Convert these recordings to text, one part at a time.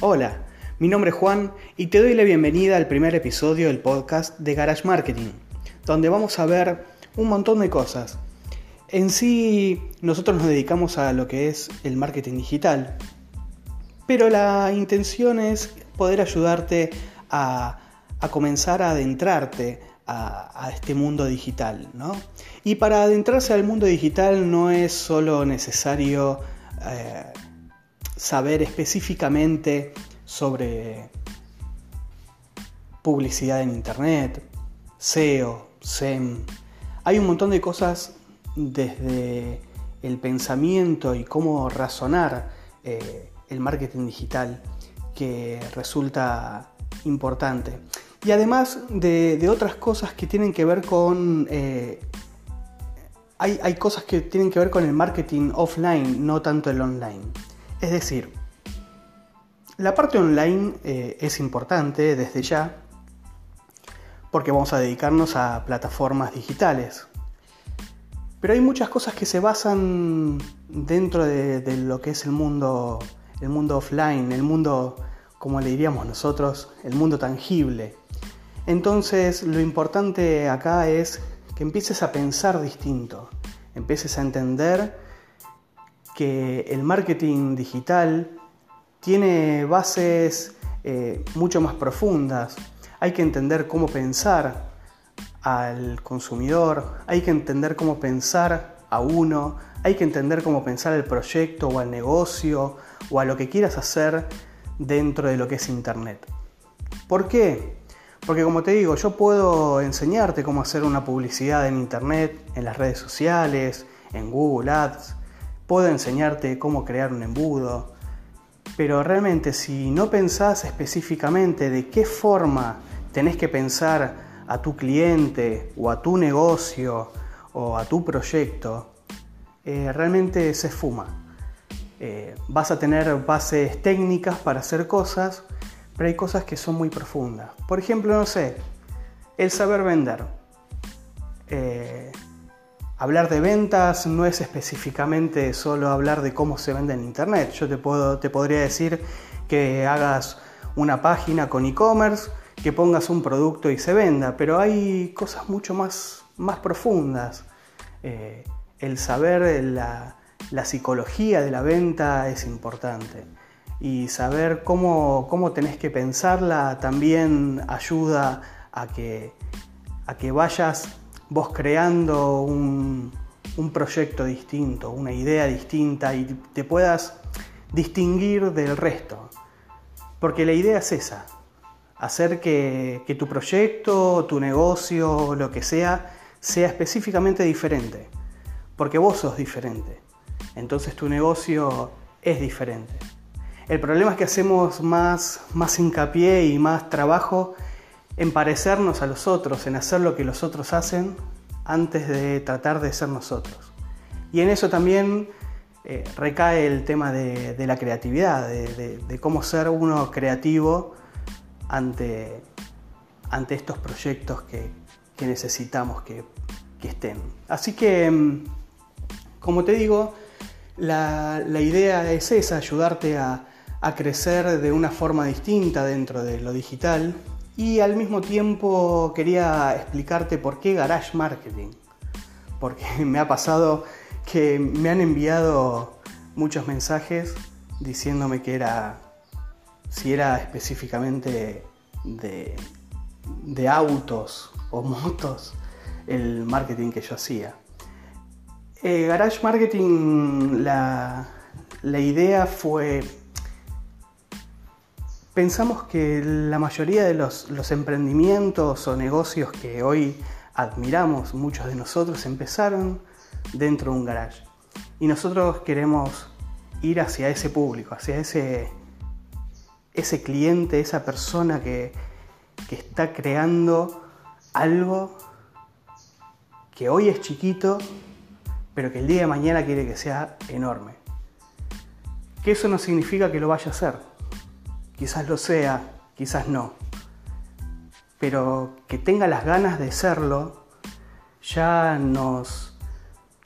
Hola, mi nombre es Juan y te doy la bienvenida al primer episodio del podcast de Garage Marketing, donde vamos a ver un montón de cosas. En sí, nosotros nos dedicamos a lo que es el marketing digital, pero la intención es poder ayudarte a, comenzar a adentrarte a, este mundo digital. ¿no? Y para adentrarse al mundo digital no es solo necesario eh, saber específicamente sobre publicidad en Internet, SEO, SEM. Hay un montón de cosas desde el pensamiento y cómo razonar eh, el marketing digital que resulta importante. Y además de, otras cosas que tienen que ver con... Eh, hay, hay cosas que tienen que ver con el marketing offline, no tanto el online. Es decir, la parte online eh, es importante desde ya porque vamos a dedicarnos a plataformas digitales. Pero hay muchas cosas que se basan dentro de, lo que es el mundo, el mundo offline, el mundo, como le diríamos nosotros, el mundo tangible. Entonces lo importante acá es que empieces a pensar distinto, empieces a entender que el marketing digital tiene bases eh, mucho más profundas. Hay que entender cómo pensar al consumidor, hay que entender cómo pensar a uno, hay que entender cómo pensar el proyecto o al negocio o a lo que quieras hacer dentro de lo que es Internet. ¿Por qué? Porque como te digo, yo puedo enseñarte cómo hacer una publicidad en Internet, en las redes sociales, en Google Ads, puedo enseñarte cómo crear un embudo, pero realmente si no pensás específicamente de qué forma tenés que pensar a tu cliente o a tu negocio o a tu proyecto, eh, realmente se fuma. Eh, vas a tener bases técnicas para hacer cosas, pero hay cosas que son muy profundas. Por ejemplo, no sé, el saber vender. Eh, Hablar de ventas no es específicamente solo hablar de cómo se vende en Internet. Yo te, puedo, te podría decir que hagas una página con e-commerce, que pongas un producto y se venda, pero hay cosas mucho más, más profundas. Eh, el saber la, la, psicología de la venta es importante y saber cómo, cómo tenés que pensarla también ayuda a que, a que vayas vos creando un, proyecto distinto, una idea distinta y te puedas distinguir del resto. Porque la idea es esa, hacer que, que, tu proyecto, tu negocio, lo que sea, sea específicamente diferente. Porque vos sos diferente. Entonces tu negocio es diferente. El problema es que hacemos más, más hincapié y más trabajo en parecernos a los otros, en hacer lo que los otros hacen antes de tratar de ser nosotros. Y en eso también eh, recae el tema de, la creatividad, de, cómo ser uno creativo ante, estos proyectos que, necesitamos que, estén. Así que, mm, como te digo, la, idea es esa, ayudarte a crecer de una forma distinta dentro de lo digital y al mismo tiempo quería explicarte por qué Garage Marketing. Porque me ha pasado que me han enviado muchos mensajes diciéndome que era, si era específicamente de, autos o motos, el marketing que yo hacía. Eh, Garage Marketing, la, la idea fue Pensamos que la mayoría de los, emprendimientos o negocios que hoy admiramos, muchos de nosotros, empezaron dentro de un garage. Y nosotros queremos ir hacia ese público, hacia ese, ese cliente, esa persona que, que está creando algo que hoy es chiquito, pero que el día de mañana quiere que sea enorme. Que eso no significa que lo vaya a hacer Quizás lo sea, quizás no. Pero que tenga las ganas de serlo ya nos,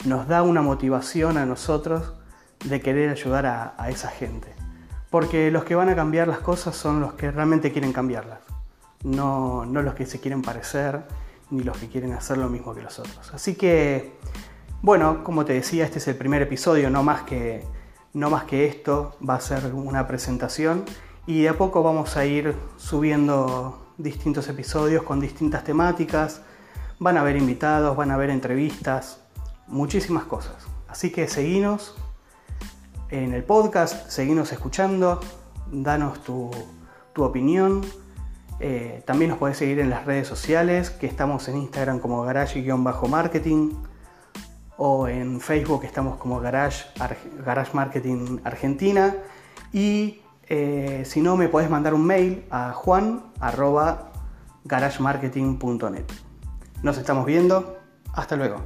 nos da una motivación a nosotros de querer ayudar a, esa gente. Porque los que van a cambiar las cosas son los que realmente quieren cambiarlas, no, no los que se quieren parecer ni los que quieren hacer lo mismo que los otros. Así que, bueno, como te decía, este es el primer episodio, no más que, no más que esto, va a ser una presentación y de a poco vamos a ir subiendo distintos episodios con distintas temáticas, van a haber invitados, van a haber entrevistas, muchísimas cosas. Así que seguinos en el podcast, seguinos escuchando, danos tu, opinión. Eh, también nos podés seguir en las redes sociales, que estamos en Instagram como garage-marketing o en Facebook estamos como Garage, Garage Marketing Argentina. Y eh, si no, me podés mandar un mail a juan.garagemarketing.net. Nos estamos viendo. Hasta luego.